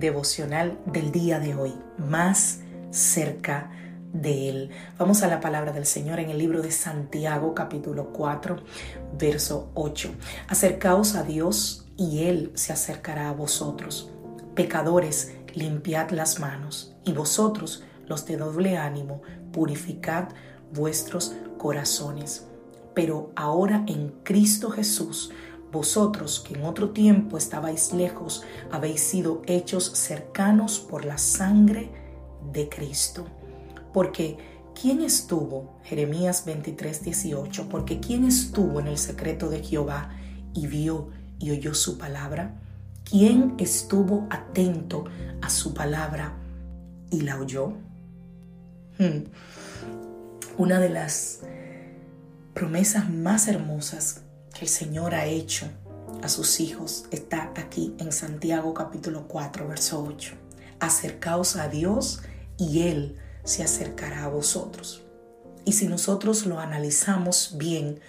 Devocional del día de hoy, más cerca de Él. Vamos a la palabra del Señor en el libro de Santiago capítulo 4, verso 8. Acercaos a Dios y Él se acercará a vosotros. Pecadores, limpiad las manos y vosotros, los de doble ánimo, purificad vuestros corazones. Pero ahora en Cristo Jesús, vosotros que en otro tiempo estabais lejos, habéis sido hechos cercanos por la sangre de Cristo. Porque ¿quién estuvo? Jeremías 23, 18. Porque ¿quién estuvo en el secreto de Jehová y vio y oyó su palabra? ¿Quién estuvo atento a su palabra y la oyó? Hmm. Una de las promesas más hermosas el Señor ha hecho a sus hijos está aquí en Santiago capítulo 4, verso 8. Acercaos a Dios y Él se acercará a vosotros. Y si nosotros lo analizamos bien,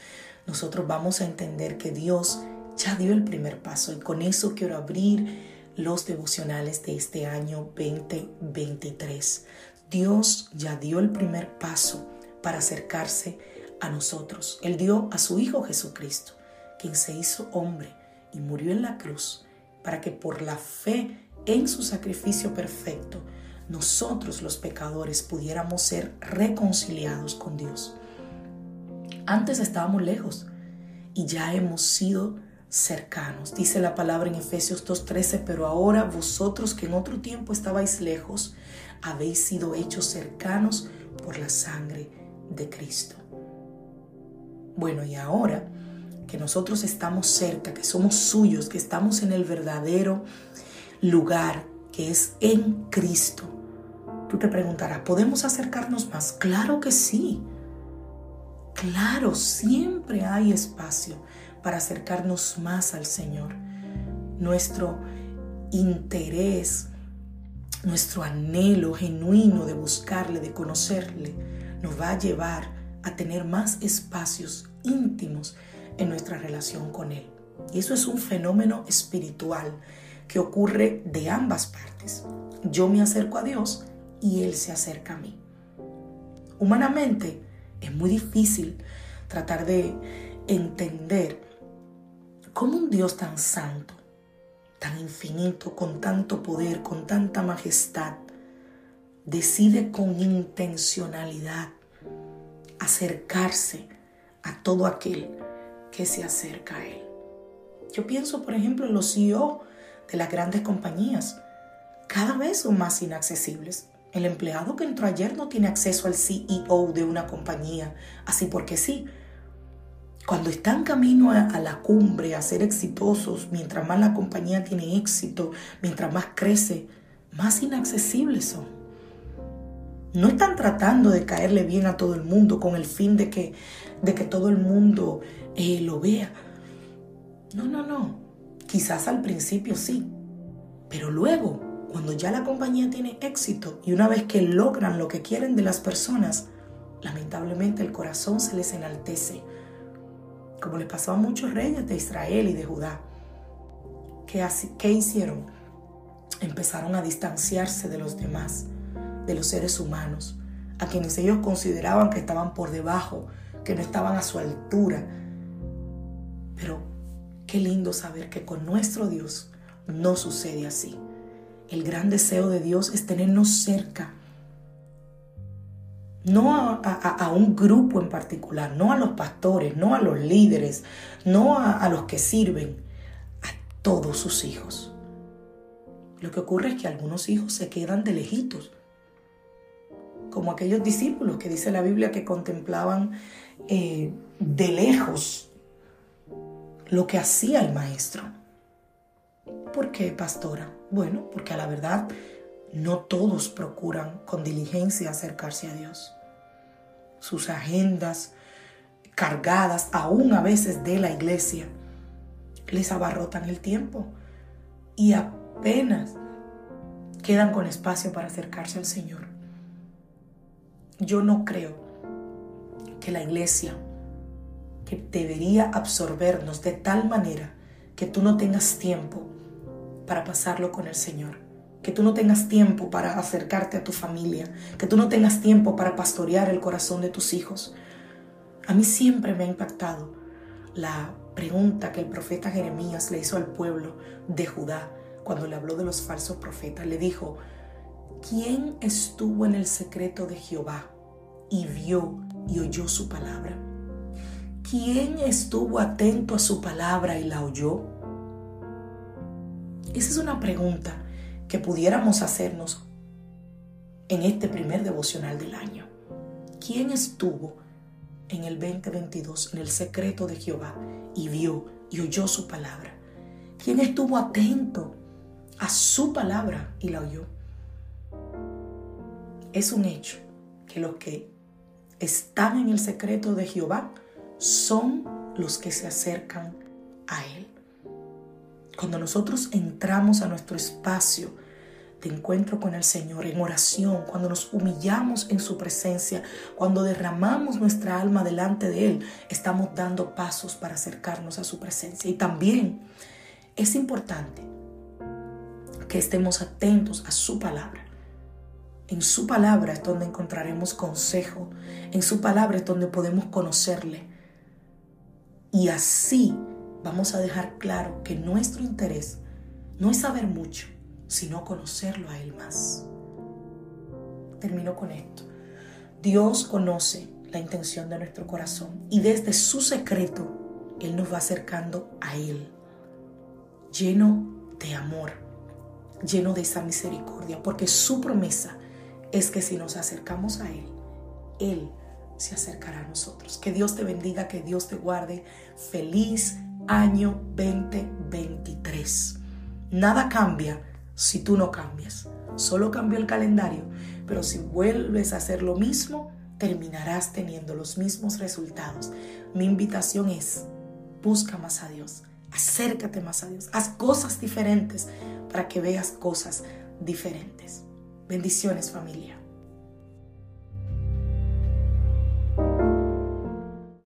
nosotros vamos a entender que Dios ya dio el primer paso y con eso quiero abrir los devocionales de este año 2023. Dios ya dio el primer paso para acercarse a nosotros. Él dio a su Hijo Jesucristo quien se hizo hombre y murió en la cruz para que por la fe en su sacrificio perfecto, nosotros los pecadores pudiéramos ser reconciliados con Dios. Antes estábamos lejos y ya hemos sido cercanos. Dice la palabra en Efesios 2.13, pero ahora vosotros que en otro tiempo estabais lejos, habéis sido hechos cercanos por la sangre de Cristo. Bueno, y ahora que nosotros estamos cerca, que somos suyos, que estamos en el verdadero lugar que es en Cristo. Tú te preguntarás, ¿podemos acercarnos más? Claro que sí. Claro, siempre hay espacio para acercarnos más al Señor. Nuestro interés, nuestro anhelo genuino de buscarle, de conocerle, nos va a llevar a tener más espacios íntimos en nuestra relación con Él. Y eso es un fenómeno espiritual que ocurre de ambas partes. Yo me acerco a Dios y Él se acerca a mí. Humanamente es muy difícil tratar de entender cómo un Dios tan santo, tan infinito, con tanto poder, con tanta majestad, decide con intencionalidad acercarse a todo aquel que se acerca a Él. Yo pienso, por ejemplo, en los CEO de las grandes compañías. Cada vez son más inaccesibles. El empleado que entró ayer no tiene acceso al CEO de una compañía, así porque sí. Cuando están camino a, a, la cumbre, a ser exitosos, mientras más la compañía tiene éxito, mientras más crece, más inaccesibles son. No están tratando de caerle bien a todo el mundo con el fin de que, de que todo el mundo eh, lo vea. No, no, no. Quizás al principio sí, pero luego, cuando ya la compañía tiene éxito y una vez que logran lo que quieren de las personas, lamentablemente el corazón se les enaltece, como le pasó a muchos reyes de Israel y de Judá. ¿Qué, ¿Qué hicieron? Empezaron a distanciarse de los demás, de los seres humanos, a quienes ellos consideraban que estaban por debajo, que no estaban a su altura. Pero qué lindo saber que con nuestro Dios no sucede así. El gran deseo de Dios es tenernos cerca. No a, un grupo en particular, no a los pastores, no a los líderes, no a los que sirven, a todos sus hijos. Lo que ocurre es que algunos hijos se quedan de lejitos, como aquellos discípulos que dice la Biblia que contemplaban eh, de lejos lo que hacía el maestro. ¿Por qué, pastora? Bueno, porque a la verdad no todos procuran con diligencia acercarse a Dios. Sus agendas cargadas aún a veces de la iglesia les abarrotan el tiempo y apenas quedan con espacio para acercarse al Señor. Yo no creo que la iglesia, que debería absorbernos de tal manera que tú no tengas tiempo para pasarlo con el Señor, que tú no tengas tiempo para acercarte a tu familia, que tú no tengas tiempo para pastorear el corazón de tus hijos. A mí siempre me ha impactado la pregunta que el profeta Jeremías le hizo al pueblo de Judá cuando le habló de los falsos profetas, le dijo, ¿quién estuvo en el secreto de Jehová y vio y oyó su palabra? ¿Quién estuvo atento a su palabra y la oyó? Esa es una pregunta que pudiéramos hacernos en este primer devocional del año. ¿Quién estuvo en el 2022 en el secreto de Jehová y vio y oyó su palabra? ¿Quién estuvo atento a su palabra y la oyó. Es un hecho que los que están en el secreto de Jehová son los que se acercan a Él. Cuando nosotros entramos a nuestro espacio de encuentro con el Señor en oración, cuando nos humillamos en su presencia, cuando derramamos nuestra alma delante de Él, estamos dando pasos para acercarnos a su presencia. Y también es importante que estemos atentos a su palabra. En su palabra es donde encontraremos consejo. En su palabra es donde podemos conocerle. Y así vamos a dejar claro que nuestro interés no es saber mucho, sino conocerlo a Él más. Termino con esto. Dios conoce la intención de nuestro corazón y desde su secreto Él nos va acercando a Él, lleno de amor lleno de esa misericordia, porque su promesa es que si nos acercamos a Él, Él se acercará a nosotros. Que Dios te bendiga, que Dios te guarde. Feliz año 2023. Nada cambia si tú no cambias. Solo cambió el calendario, pero si vuelves a hacer lo mismo, terminarás teniendo los mismos resultados. Mi invitación es, busca más a Dios, acércate más a Dios, haz cosas diferentes para que veas cosas diferentes. Bendiciones familia.